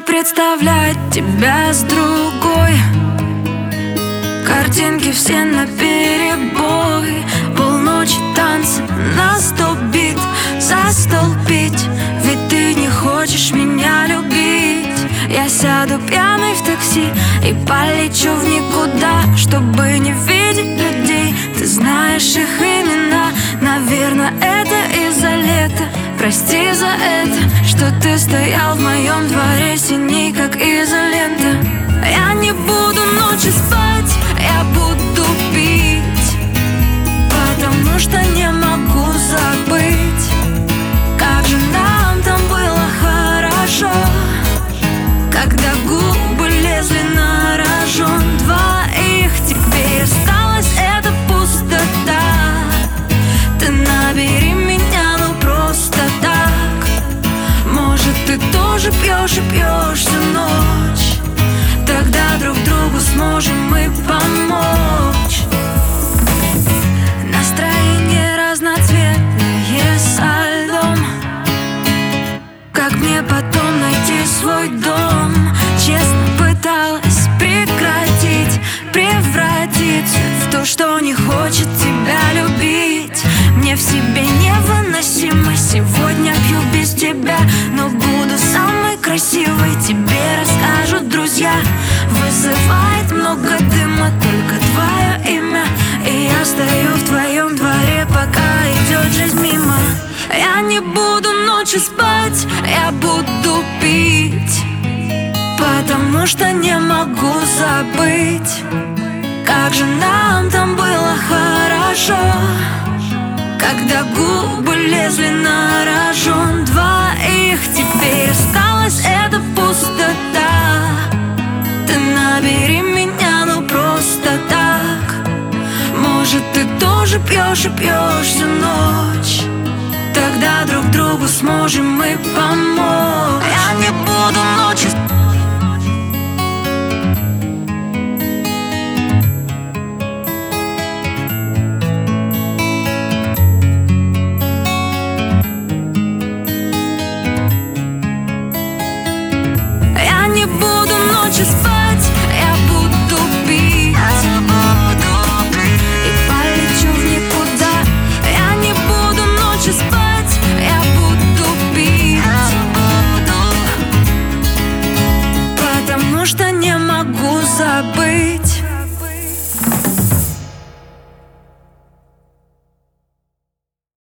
представлять тебя с другой. Картинки все на перебой. Полночи танцы на сто бит За стол Ведь ты не хочешь меня любить. Я сяду пьяный в такси И полечу в никуда Чтобы не видеть Прости за это, что ты стоял в моем дворе Синий, как изолента пьешь пьешь всю ночь. Тогда друг другу сможем мы помочь. Настроение разноцветное со льдом Как мне потом найти свой дом? Честно пыталась прекратить Превратиться в то, что не хочет тебя любить. Мне в себе невыносимо Сегодня пью без тебя Но буду самой красивой Тебе расскажут друзья. Вызывает много дыма Только твое имя. И я стою в твоем дворе Пока идет жизнь мимо. Я не буду ночью спать Я буду пить. Потому что не могу забыть Как же нам там было хорошо. Когда губы лезли на рожон Двоих теперь осталась эта пустота. Ты набери меня, ну просто так. Может ты тоже пьешь и пьешь всю ночь? Тогда друг другу сможем мы помочь is fun.